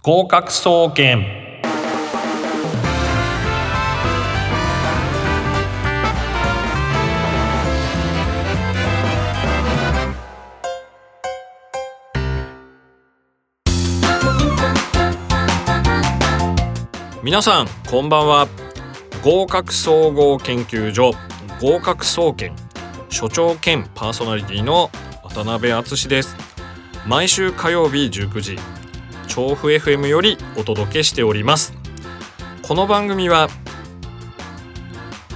合格総研。皆さんこんばんは。合格総合研究所合格総研所長兼パーソナリティの渡辺敦です。毎週火曜日19時調布 FM よりお届けしております。この番組は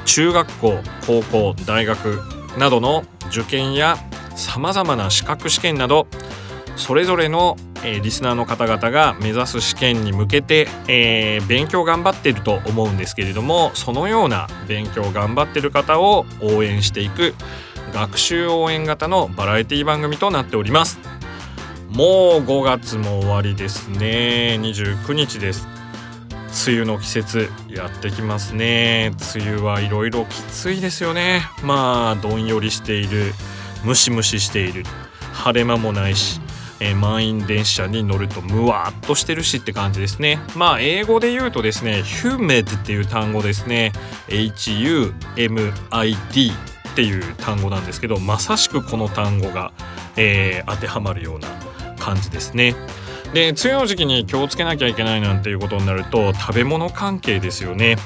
中学校高校大学などの受験やさまざまな資格試験などそれぞれの、え、リスナーの方々が目指す試験に向けて、えー、勉強頑張っていると思うんですけれどもそのような勉強頑張ってる方を応援していく学習応援型のバラエティ番組となっております。もう5月も終わりですね。29日です。梅雨の季節やってきますね。梅雨はいろいろきついですよね。まあどんよりしているムシムシしている。晴れ間もないしえー、満員電車に乗るとムワっとしてるしって感じですね。まあ英語で言うとですね humid っていう単語ですね。HUMID っていう単語なんですけどまさしくこの単語が、えー、当てはまるような感じですね。で梅雨の時期に気をつけなきゃいけないなんていうことになると食べ物関係ですよね。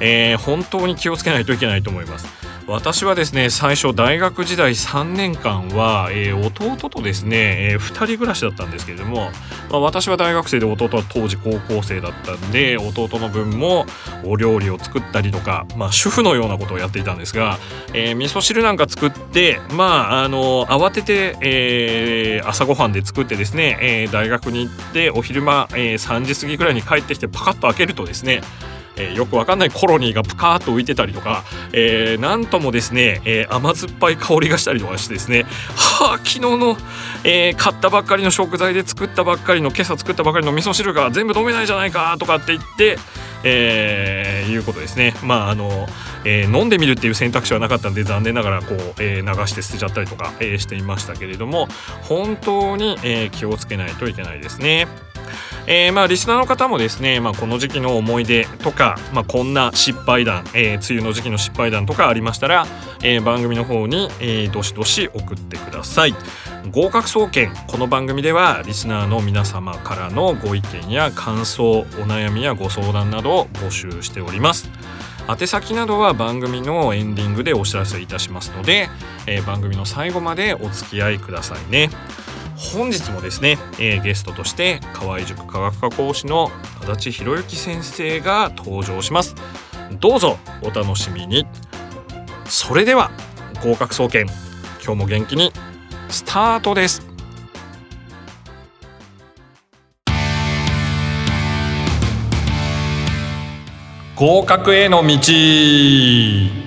えー、本当に気をつけないといけないと思います。私はですね最初大学時代3年間は、えー、弟とですね、えー、2人暮らしだったんですけれども、まあ、私は大学生で弟は当時高校生だったんで弟の分もお料理を作ったりとか、まあ、主婦のようなことをやっていたんですが、えー、味噌汁なんか作ってまああの慌てて、えー、朝ごはんで作ってですね、えー、大学に行ってお昼間、えー、3時過ぎぐらいに帰ってきてパカッと開けるとですねえー、よくわかんないコロニーがプカーッと浮いてたりとか、えー、なんともですね、えー、甘酸っぱい香りがしたりとかしてですねはあ昨日の、えー、買ったばっかりの食材で作ったばっかりの今朝作ったばかりの味噌汁が全部飲めないじゃないかとかって言ってえー、いうことですね。まああの、えー、飲んでみるっていう選択肢はなかったんで残念ながらこう、えー、流して捨てちゃったりとか、えー、していましたけれども本当に、えー、気をつけないといけないですね。えー、まあリスナーの方もですね、まあ、この時期の思い出とか、まあ、こんな失敗談、えー、梅雨の時期の失敗談とかありましたら、えー、番組の方に、えー、どしどし送ってください。合格総研この番組ではリスナーの皆様からのご意見や感想お悩みやご相談などを募集しております。宛先などは番組のエンディングでお知らせいたしますので、えー、番組の最後までお付き合いくださいね。本日もですね、えー、ゲストとして河合塾科学科講師の足立博之先生が登場します。どうぞお楽しみに。それでは合格総研今日も元気にスタートです。合格への道。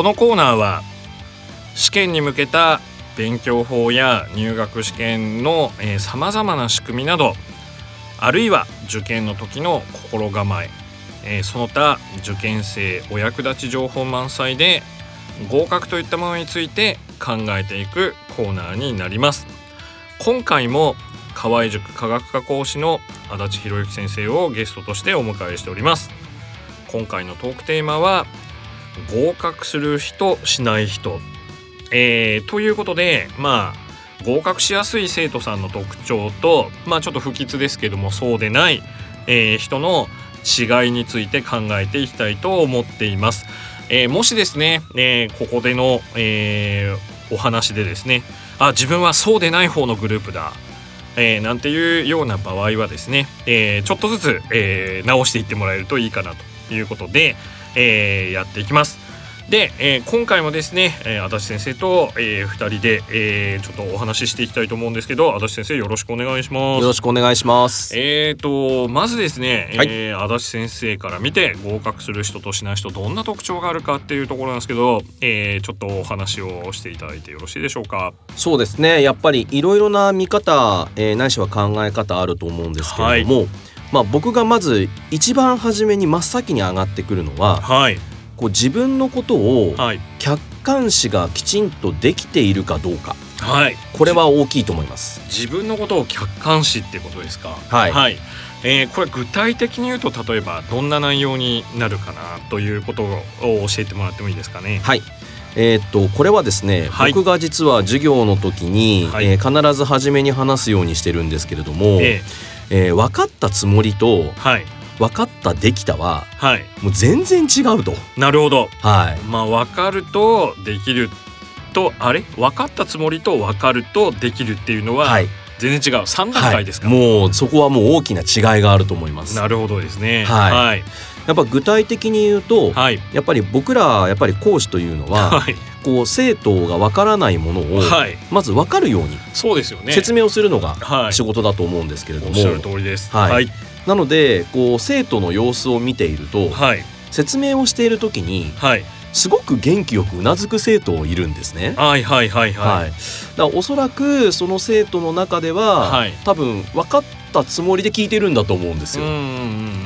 このコーナーは試験に向けた勉強法や入学試験のさまざまな仕組みなどあるいは受験の時の心構ええー、その他受験生お役立ち情報満載で合格といったものについて考えていくコーナーになります。今回も河合塾科学科講師の足立博之先生をゲストとしてお迎えしております。今回のトークテーマは合格する人しない人、えー、ということでまあ合格しやすい生徒さんの特徴とまあちょっと不吉ですけどもそうでない、えー、人の違いについて考えていきたいと思っています。えー、もしですね、え、ここでの、え、お話でですねあ自分はそうでない方のグループだ、えー、なんていうような場合はですね、えー、ちょっとずつ、えー、直していってもらえるといいかなということで、えー、やっていきます。で、えー、今回もですね、えー、足立先生と、えー、2人で、えー、ちょっとお話ししていきたいと思うんですけど足立先生よろしくお願いします。よろしくお願いします。えーとまずですね、はい、えー、足立先生から見て合格する人としない人どんな特徴があるかっていうところなんですけど、えー、ちょっとお話をしていただいてよろしいでしょうか。そうですね。やっぱりいろいろな見方、えー、ないしは考え方あると思うんですけれども、はいまあ、僕がまず一番初めに真っ先に上がってくるのは、はい、こう自分のことを客観視がきちんとできているかどうか。はい。これは大きいと思います。自分のことを客観視ってことですか？はい。はい。えーこれ具体的に言うと例えばどんな内容になるかなということを教えてもらってもいいですかね？はい。えーっとこれはですね、はい。僕が実は授業の時に、はい。えー必ず初めに話すようにしてるんですけれども、ええー分かったつもりとーはい。分かったできたははい。もう全然違うと。なるほど。はい。まあ分かるとできるとあれ？分かったつもりと分かるとできるっていうのははい全然違う。3段階ですか、はい、もうそこはもう大きな違いがあると思います。なるほどですね。はい。はい。やっぱ具体的に言うと、はい。やっぱり僕らやっぱり講師というのは、はい。こう生徒がわからないものをはい。まずわかるようにそうですよね。説明をするのがはい。仕事だと思うんですけれども、おっしゃる通りです。はい。はい。なのでこう生徒の様子を見ているとはい。説明をしている時にはいすごく元気よくうなずく生徒いるんですね。はいはいはいは、はい。いだおそらくその生徒の中では、はい。多分分かったつもりで聞いてるんだと思うんですよ。うんうんうん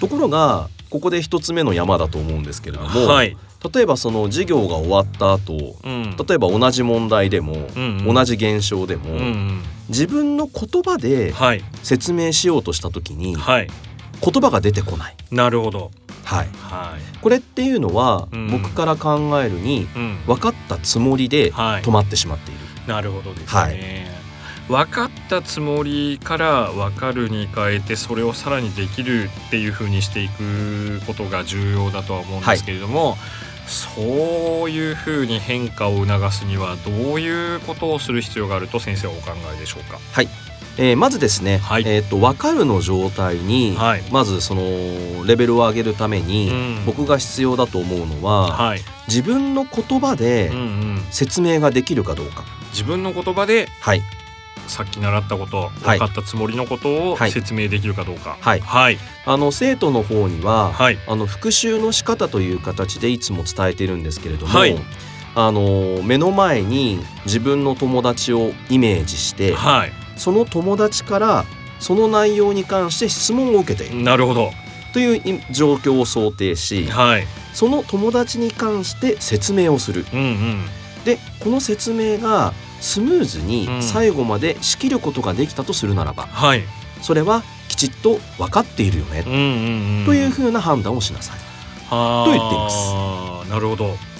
ところがここで一つ目の山だと思うんですけれども、うんはい。例えばその授業が終わった後うん。例えば同じ問題でも、うんうん。同じ現象でも、うんうん。自分の言葉ではい。説明しようとした時にはい。言葉が出てこない、なるほどはい、はい。これっていうのは、うん。僕から考えるにうん。分かったつもりではい。止まってしまっている、なるほどですね、はい。分かったつもりから分かるに変えてそれをさらにできるっていう風にしていくことが重要だとは思うんですけれども、そういう風に変化を促すにはどういうことをする必要があると先生はお考えでしょうか？えーまずですね、はい。えー、と分かるの状態に、はい。まずそのレベルを上げるために、うん。僕が必要だと思うのは、はい、自分の言葉でうんうん、説明ができるかどうか、自分の言葉ではい。さっき習ったことはい。分かったつもりのことをはい。説明できるかどうか。はい。はい。あの生徒の方には、はい。あの復習の仕方という形でいつも伝えてるんですけれども、はい。あの目の前に自分の友達をイメージしてはいその友達からその内容に関して質問を受けている。なるほど。という状況を想定しはい。その友達に関して説明をする。うんうん。でこの説明がスムーズにうん。最後まで仕切ることができたとするならば、はい。それはきちっと分かっているよね、うんうんうん。というふうな判断をしなさい。とと言っています。なるほど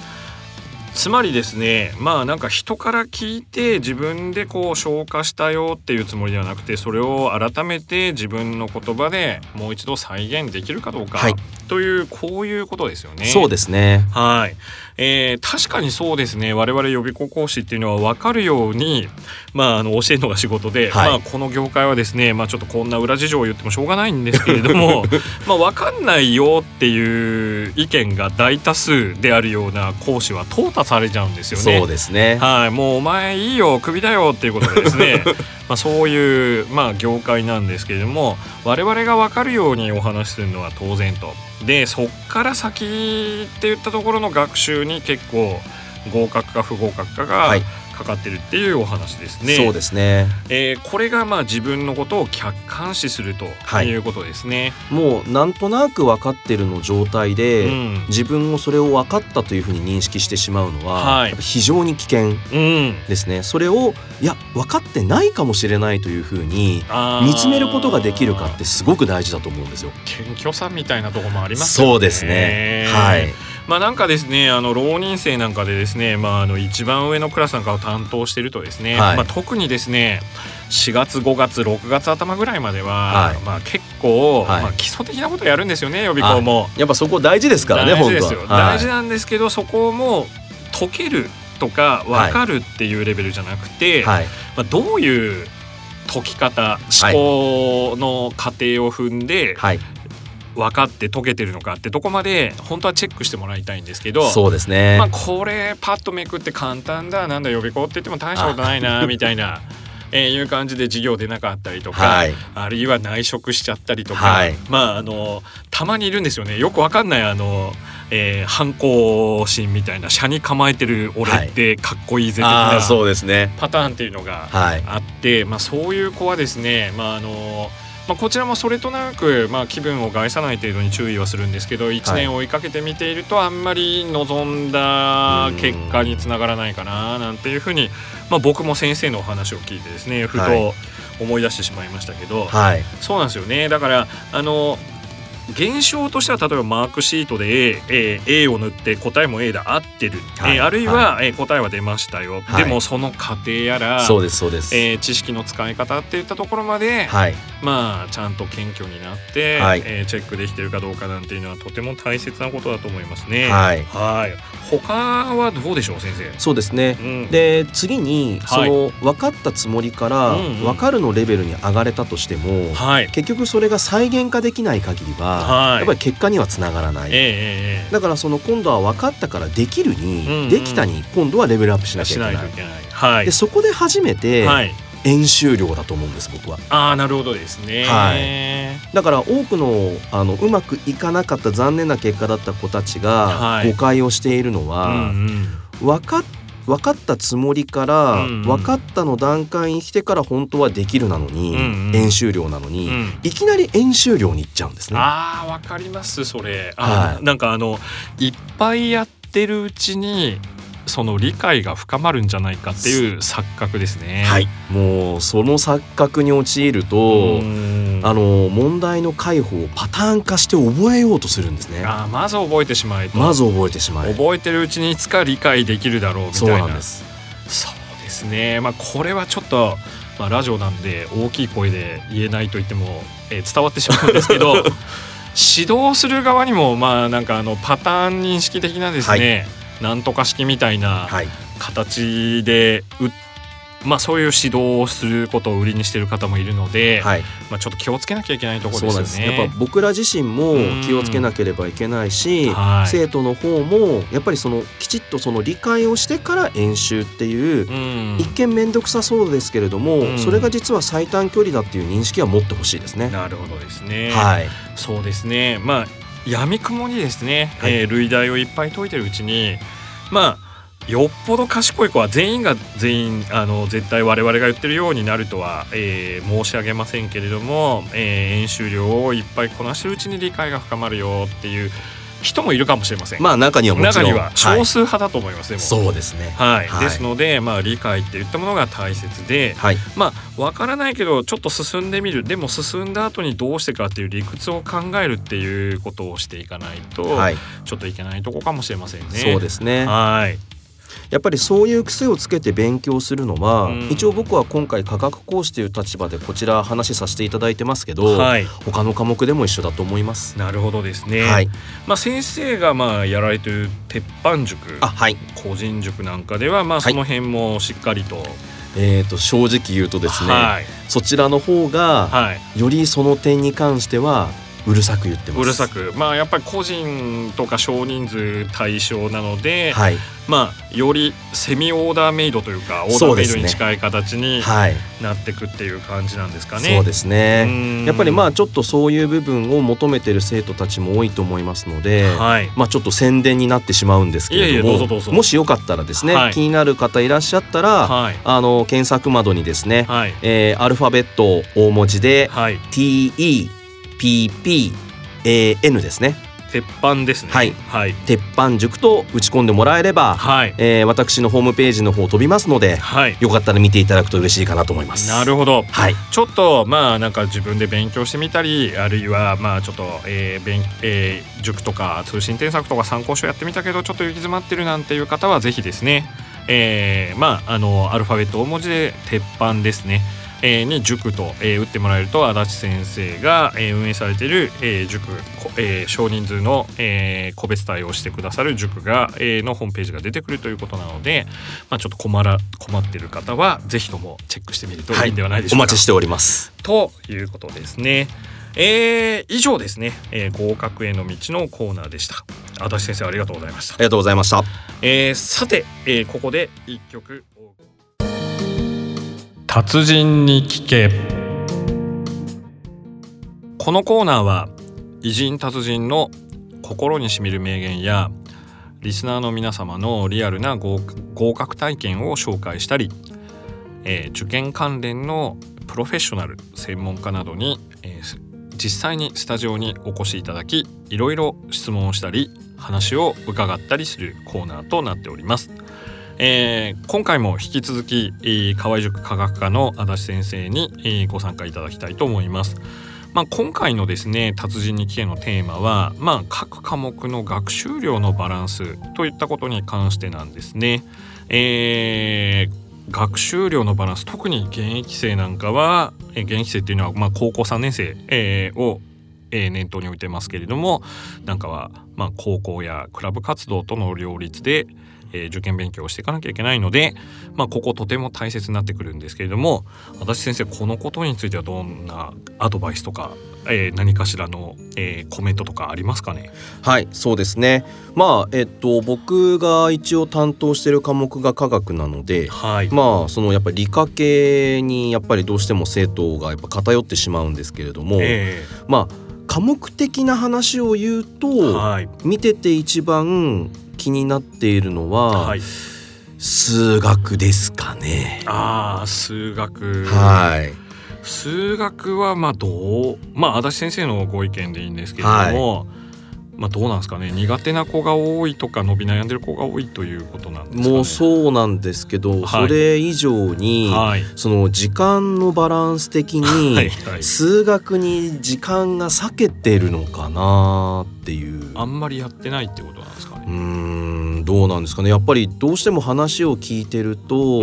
つまりですねまあなんか人から聞いて自分でこう消化したよっていうつもりではなくてそれを改めて自分の言葉でもう一度再現できるかどうか、はい。というこういうことですよね。そうですね。はい、えー確かにそうですね。我々予備校講師っていうのは分かるように、まあ、あの教えるのが仕事で、はい。まあ、この業界はですね、まあ、ちょっとこんな裏事情を言ってもしょうがないんですけれども まあ分かんないよっていう意見が大多数であるような講師は淘汰されちゃうんですよね。そうですねはい、もうお前いいよクビだよっていうことでですねまあそういう、まあ、業界なんですけれども我々が分かるようにお話しするのは当然と。でそっから先って言ったところの学習に結構合格か不合格かがはいかかってるっていうお話ですね。そうですね。えーこれがまあ自分のことを客観視するとはい。いうことですね。もうなんとなく分かってるの状態で、うん。自分もそれを分かったというふうに認識してしまうのは、はい。非常に危険うん、ですね。それをいや分かってないかもしれないというふうに見つめることができるかってすごく大事だと思うんですよ。謙虚さみたいなところもありますよね。そうですね。はいまあなんかですねあの浪人生なんかでですね、まあ、あの一番上のクラスなんかを担当してるとですね、はい。まあ、特にですね4月5月6月頭ぐらいまでは、はい。まあ、結構、はい。まあ、基礎的なことやるんですよね予備校も。やっぱそこ大事ですからね大事ですよ、本当は。大事なんですけどそこも解けるとか分かるっていうレベルじゃなくて、まあ、どういう解き方思考の過程を踏んではい、分かって解けてるのかってとこまで本当はチェックしてもらいたいんですけどそうですね、まあこれパッとめくって簡単だなんだ予備校って言っても大したことないなみたいな。えーいう感じで授業出なかったりとか、はい。あるいは内職しちゃったりとか、はい。まああのたまにいるんですよね。よくわかんないあの、えー反抗心みたいな車に構えてる俺ってかっこいいぜ的そうですね。パターンっていうのがはい。あって、まあ、そういう子はですね、まあ、あのまあ、こちらもそれとなく、まあ、気分を害さない程度に注意はするんですけど1年追いかけて見ているとあんまり望んだ結果につながらないかななんていうふうに、まあ、僕も先生のお話を聞いてですねふと思い出してしまいましたけど、はい、そうなんですよね。だからあの現象としては例えばマークシートで A, A, A を塗って答えも A で合ってる、はい、あるいは、はい、答えは出ましたよ、はい、でもその過程やらそうですそうです、えー、知識の使い方っていったところまで、はい、まあちゃんと謙虚になって、はい、えー、チェックできてるかどうかなんていうのはとても大切なことだと思いますね。はい、はい。他はどうでしょう先生？そうですね、うん、で次にその、分かったつもりから分かるのレベルに上がれたとしても、はい、結局それが再現化できない限りは、はい、やっぱり結果にはつながらない、えー、だからその今度は分かったからできるに、うんうん、できたに今度はレベルアップしなきゃいけない。はい、でそこで初めて、はい。演習量だと思うんです僕は。ああなるほどですね。はい。だから多くのあのうまくいかなかった残念な結果だった子たちが誤解をしているのは、はいうんうん、分か分かったつもりから、分かったの段階に来てから本当はできるなのに、演習量なのに、うん、いきなり演習量にいっちゃうんですね。あわかりますそれ。はい、なんかあのいっぱいやってるうちにその理解が深まるんじゃないかっていう錯覚ですね。はい、もうその錯覚に陥るとあの問題の解放をパターン化して覚えようとするんですね。あまず覚えてしまいまず覚えてしまい覚えてるうちにいつか理解できるだろうみたいな。そうなんです。そうですね。まあこれはちょっと、まあ、ラジオなんで大きい声で言えないと言っても、えー、伝わってしまうんですけど 指導する側にもまあなんかあのパターン認識的なですね、はいなんとか式みたいな形で打っまあ、そういう指導をすることを売りにしている方もいるので、はい、まあ、ちょっと気をつけなきゃいけないところですよね。やっぱ僕ら自身も気をつけなければいけないし、はい、生徒の方もやっぱりそのきちっとその理解をしてから演習っていう、一見面倒くさそうですけれども、それが実は最短距離だっていう認識は持ってほしいですね。なるほどですね。はい、そうですね。まあやみくもにですね、はい、えー、類題をいっぱい解いてるうちにまあよっぽど賢い子は全員が全員あの絶対我々が言ってるようになるとは、えー、申し上げませんけれども、えー、演習量をいっぱいこなしてるうちに理解が深まるよっていう人もいるかもしれません。まあ中には中には少数派だと思います、はい、そうですね。はい。はい、ですのでまあ理解っていったものが大切で、はい、まあわからないけどちょっと進んでみる。でも進んだ後にどうしてかっていう理屈を考えるっていうことをしていかないと、はい、ちょっといけないとこかもしれませんね。そうですね。はい。やっぱりそういう癖をつけて勉強するのは、うん、一応僕は今回科学講師という立場でこちら話させていただいてますけど、はい、他の科目でも一緒だと思います。なるほどですね、はい、まあ先生がまあやられてる鉄板塾あ、はい、個人塾なんかではまあその辺もしっかりと、はいえーと、正直言うとですね、はい、そちらの方が、はい、よりその点に関してはうるさく言ってます。うるさく。まあやっぱり個人とか少人数対象なので、はい、まあよりセミオーダーメイドというかオーダーメイドに近い形になっていくっていう感じなんですかね。そうですね。やっぱりまあちょっとそういう部分を求めてる生徒たちも多いと思いますので、はい、まあちょっと宣伝になってしまうんですけれどももしよかったらですね、はい、気になる方いらっしゃったら、はい、あの検索窓にですね、はい。えー、アルファベット大文字で、はい、TE PPAN ですね。鉄板ですね。はい、はい、鉄板塾と打ち込んでもらえれば、はい。えー、私のホームページの方飛びますので、はい、よかったら見ていただくと嬉しいかなと思います。なるほど、はい、ちょっとまあなんか自分で勉強してみたりあるいはまあちょっと、えー勉えー、塾とか通信添削とか参考書やってみたけどちょっと行き詰まってるなんていう方はぜひですね。えー、まああのアルファベット大文字で鉄板ですねえー、に塾と、えー、打ってもらえると足立先生が、えー、運営されている、えー、塾、えー、少人数の、えー、個別対応してくださる塾が、えー、のホームページが出てくるということなので、まあ、ちょっと困ら困っている方はぜひともチェックしてみるといいんではないでしょうか。はい、お待ちしております。ということですね。えー、以上ですね、えー、合格への道のコーナーでした。足立先生ありがとうございました。ありがとうございました、えー、さて、えー、ここで一曲達人に聞けこのコーナーは偉人達人の心にしみる名言やリスナーの皆様のリアルな合格体験を紹介したり、えー、受験関連のプロフェッショナル専門家などにえー、実際にスタジオにお越しいただきいろいろ質問をしたり話を伺ったりするコーナーとなっております。えー、今回も引き続き、えー、河合塾科学科の足立先生に、えー、ご参加いただきたいと思います。まあ、今回のですね達人に聞けのテーマは、まあ、各科目の学習量のバランスといったことに関してなんですね。えー、学習量のバランス特に現役生なんかは現役生っていうのは、まあ、高校3年生、えー、を、えー、念頭に置いてますけれどもなんかは、まあ、高校やクラブ活動との両立で、えー、受験勉強をしていかなきゃいけないので、まあ、こことても大切になってくるんですけれども足立先生このことについてはどんなアドバイスとか、えー、何かしらの、えー、コメントとかありますかね？はいそうですね。まあえっと僕が一応担当している科目が科学なので、はい、まあそのやっぱり理科系にやっぱりどうしても生徒がやっぱ偏ってしまうんですけれども、えー、まあ科目的な話を言うと、はい、見てて一番気になっているのは、はい、数学ですかね。ああ数学。はい。数学はまあどうまあ足立先生のご意見でいいんですけれども、はい。まあ、どうなんですかね。苦手な子が多いとか伸び悩んでる子が多いということなんですか、ね、もうそうなんですけど、はい、それ以上に、はい、その時間のバランス的に数学に時間が割けてるのかなっていう。あんまりやってないってことなんですか？ねうんどうなんですかね。やっぱりどうしても話を聞いてると、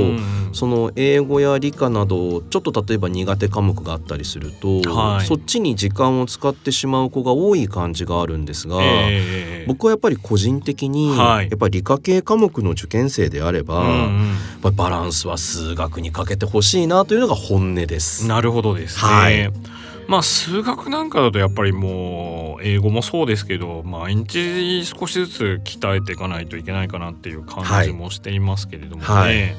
その英語や理科などちょっと例えば苦手科目があったりすると、はい、そっちに時間を使ってしまう子が多い感じがあるんですが、えー、僕はやっぱり個人的に、はい、やっぱり理科系科目の受験生であれば、うんうん、バランスは数学にかけてほしいなというのが本音です。なるほどですね、はいまあ数学なんかだとやっぱりもう英語もそうですけど毎日少しずつ鍛えていかないといけないかなっていう感じもしていますけれどもね。はい。はい、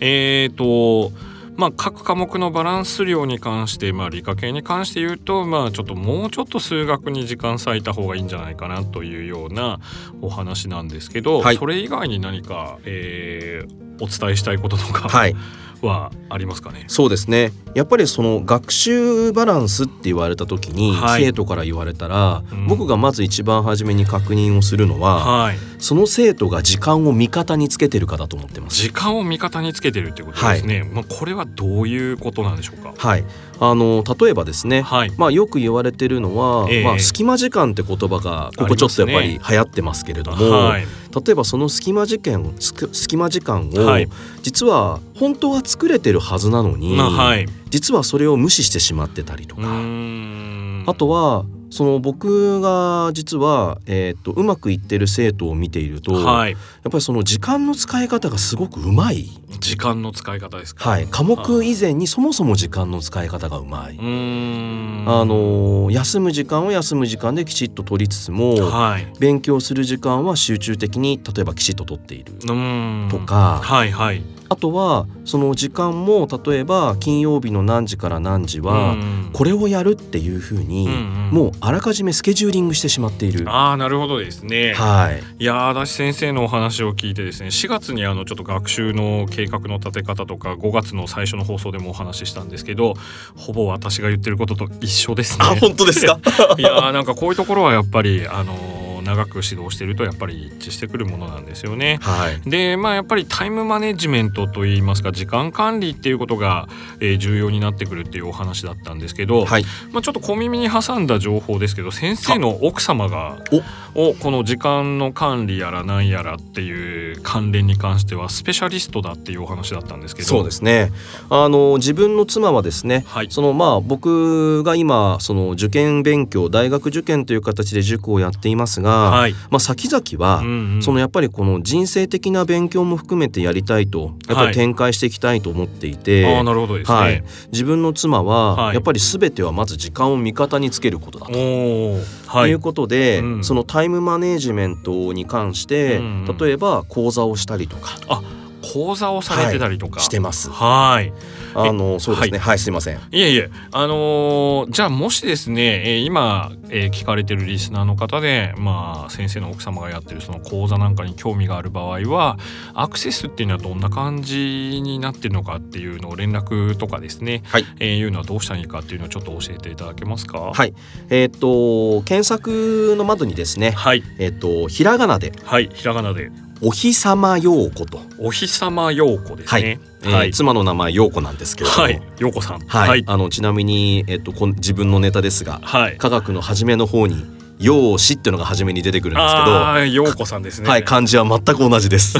えっ、ー、とまあ、各科目のバランス量に関して、まあ、理科系に関して言うと、まあ、ちょっともうちょっと数学に時間割いた方がいいんじゃないかなというようなお話なんですけど、はい、それ以外に何か、えー、お伝えしたいこととか、はい、はありますかね。そうですね。やっぱりその学習バランスって言われた時に、はい、生徒から言われたら、うん、僕がまず一番初めに確認をするのは、はい、その生徒が時間を味方につけてるかだと思ってます。時間を味方につけてるってことですね、はい、まあこれはどういうことなんでしょうか。はい。あの例えばですね、はい、まあよく言われてるのは、えー、まあ隙間時間って言葉がここちょっとやっぱり流行ってますけれども、ねはい、例えばその隙間時間隙間時間を、はい、実は本当は作れてるはずなのに、まあはい、実はそれを無視してしまってたりとか。あとはその僕が実は、えーと、うまくいってる生徒を見ていると、はい、やっぱりその時間の使い方がすごくうまい。時間の使い方ですか、はい、科目以前にそもそも時間の使い方がうまい。あの休む時間は休む時間できちっと取りつつも、はい、勉強する時間は集中的に例えばきちっと取っているとか、はいはい、あとはその時間も例えば金曜日の何時から何時はこれをやるっていうふうにもうあらかじめスケジューリングしてしまっている。ああなるほどですね。はい。いや足立先生のお話を聞いてですね4月にあのちょっと学習の計画の立て方とか5月の最初の放送でもお話ししたんですけどほぼ私が言ってることと一緒ですね。あ本当ですか？いやなんかこういうところはやっぱりあの長く指導してるとやっぱり一致してくるものなんですよね。はい、でまあやっぱりタイムマネジメントといいますか時間管理っていうことが、えー、重要になってくるっていうお話だったんですけど、はい、まあ、ちょっと小耳に挟んだ情報ですけど先生の奥様がおこの時間の管理やら何やらっていう関連に関してはスペシャリストだっていうお話だったんですけど。そうですね。あの自分の妻はですね、はい、そのまあ僕が今その受験勉強大学受験という形で塾をやっていますがはい、まあ、先々は、うんうん、そのやっぱりこの人生的な勉強も含めてやりたいとやっぱり展開していきたいと思っていて、はい、あなるほどですね、はい、自分の妻はやっぱり全てはまず時間を味方につけることだと。ということで、うん、そのタイムマネジメントに関して、うんうん、例えば講座をしたりとか。あ講座をされてたりとか、はい、してます。はい。あのそうですね、はい、はい、すみません。いえいえ、あのー、じゃあもしですね、えー、今、えー、聞かれてるリスナーの方で、まあ先生の奥様がやってるその講座なんかに興味がある場合は、アクセスっていうのはどんな感じになってるのかっていうのを連絡とかですね、はい、えー、いうのはどうしたらいいかっていうのをちょっと教えていただけますか？はい、えっ、と検索の窓にですね、はい、えっ、とひらがなで、はい、ひらがなで。お日様陽子と。お日様陽子ですね。はい、はい、妻の名前陽子なんですけれども、はい、陽子さん。はい、あのちなみにえっと自分のネタですが、はい、科学の初めの方に陽子っていうのが初めに出てくるんですけど、あ陽子さんですね。はい、漢字は全く同じです。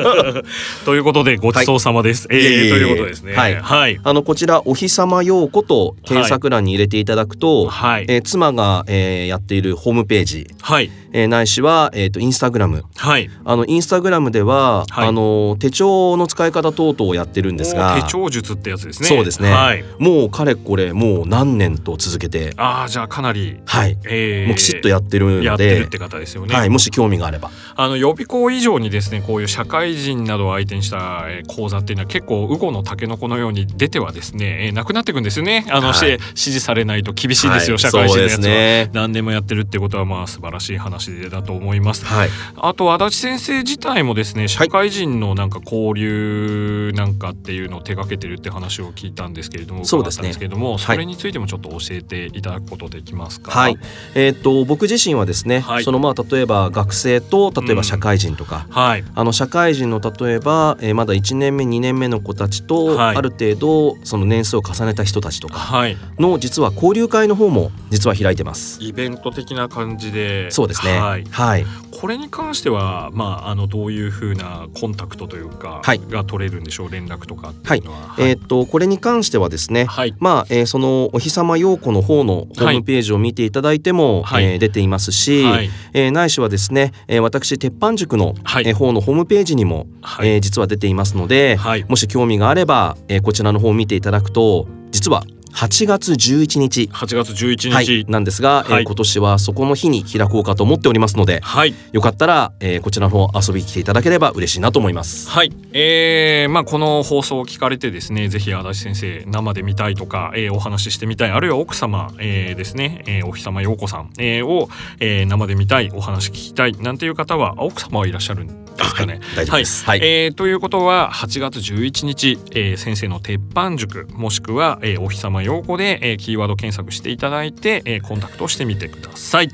ということでごちそうさまです。はい、えー、ということですね。はい、はい、あのこちらお日様陽子と検索欄に入れていただくと、はい、えー、妻が、えー、やっているホームページ、はい、えー、ないしはえっ、ー、とインスタグラム、はい、あのインスタグラムでは、はい、あの手帳の使い方等々をやってるんですが、手帳術ってやつですね。そうですね。はい、もうかれこれもう何年と続けて、ああじゃあかなりはい、えー、もうきちっとやってるので、やってるって方ですよね。はい、もし興味があれば、あの予備校以上にですねこういう社会人などを相手にした講座っていうのは結構ウゴのタケノコのように出てはですね、えー、なくなっていくんですよね。あの、はい、指示されないと厳しいですよ、はい、社会人のやつは、ね、何年もやってるってことはまあ素晴らしい話だと思います。はい、あと足立先生自体もですね社会人のなんか交流なんかっていうのを手掛けてるって話を聞いたんですけれどもそうですね。けれどもそれについてもちょっと教えていただくことできますか？はい。えっ、ー、と僕自身はですね、はい、そのまあ例えば学生と例えば社会人とか、うん、はい、あの社会人の例えば、えー、まだ1年目2年目の子たちと、はい、ある程度その年数を重ねた人たちとかの、実は交流会の方も実は開いてます。イベント的な感じで。そうですね。はい。はい、これに関しては、まあ、あのどういうふうなコンタクトというか、はい、が取れるんでしょう連絡とかっていうのは。はい、えー、っとこれに関してはですね、はい、まあ、えー、そのお日様陽子の方のホームページを見ていただいても、はい、えー、出ていますし、はい、えー、ないしはですね、えー、私鉄板塾の、はい、えー、方のホームページにも、はい、えー、実は出ていますので、はい、もし興味があれば、えー、こちらの方を見ていただくと実は8月11日。8月11日、はい、なんですが、はい、えー、今年はそこの日に開こうかと思っておりますので、はい、よかったら、えー、こちらの方遊びに来ていただければ嬉しいなと思います。はい、えー、まあこの放送を聞かれてですねぜひ足立先生生で見たいとか、えー、お話ししてみたいあるいは奥様、えー、ですね、えー、お日様陽子さん、えー、を、えー、生で見たいお話聞きたいなんていう方は奥様はいらっしゃるんですかね。大丈夫です。はい、えー、ということは8月11日、えー、先生の鉄板塾もしくは、えー、お日様陽子で、えー、キーワード検索していただいて、えー、コンタクトしてみてください。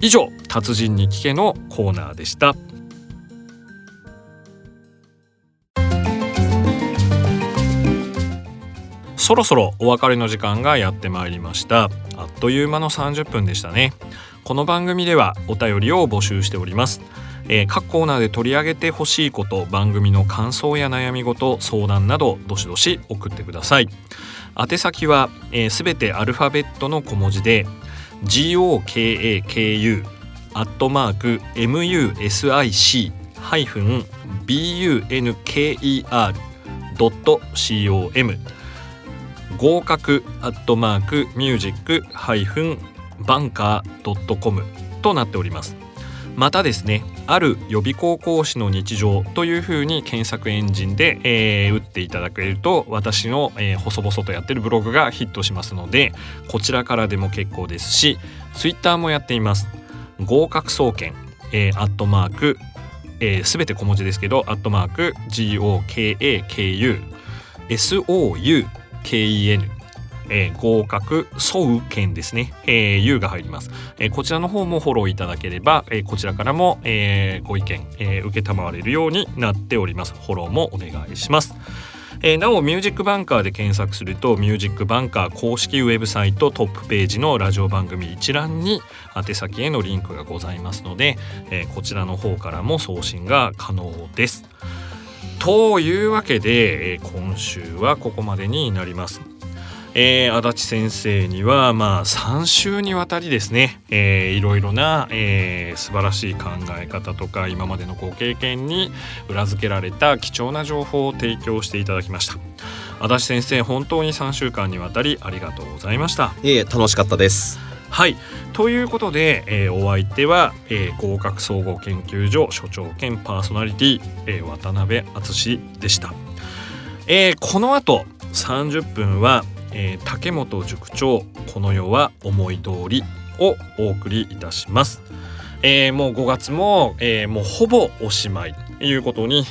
以上達人に聞けのコーナーでした。そろそろお別れの時間がやってまいりましたあっという間の30分でしたねこの番組ではお便りを募集しておりますえー、各コーナーで取り上げてほしいこと番組の感想や悩み事相談などどしどし送ってください宛先はすべ、えー、てアルファベットの小文字で gokaku アットマーク music-bunker.com 合格アットマークミュージックハイフンバンカードットコムとなっております。またですねある予備校講師の日常というふうに検索エンジンで、えー、打っていただけると私の、えー、細々とやってるブログがヒットしますのでこちらからでも結構ですしツイッターもやっています。合格総研、えー、アットマークすべ、て小文字ですけどアットマーク GOKAKU SOUKEN えー、合格総券ですね、えー、U が入ります、えー、こちらの方もフォローいただければ、えー、こちらからも、えー、ご意見、えー、承れるようになっておりますフォローもお願いしますえー、なおミュージックバンカーで検索するとミュージックバンカー公式ウェブサイトトップページのラジオ番組一覧に宛先へのリンクがございますので、えー、こちらの方からも送信が可能です。というわけで、えー、今週はここまでになります。えー、足立先生にはまあ3週にわたりですね、えー、いろいろな、えー、素晴らしい考え方とか今までのご経験に裏付けられた貴重な情報を提供していただきました。足立先生本当に3週間にわたりありがとうございました。いえ楽しかったです。はい。ということで、えー、お相手は、えー、合格総合研究所所長兼パーソナリティ、えー、渡辺敦でした、えー、この後30分は、えー、竹本塾長この世は思い通りをお送りいたしますえー、もう5月も、えー、もうほぼおしまいということに、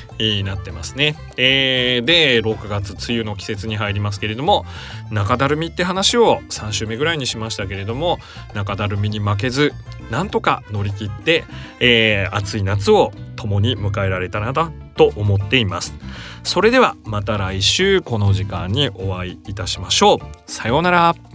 なってますね。えー、で6月梅雨の季節に入りますけれども中だるみって話を3週目ぐらいにしましたけれども中だるみに負けずなんとか乗り切って、えー、暑い夏を共に迎えられたらなと思っています。それではまた来週この時間にお会いいたしましょう。さようなら。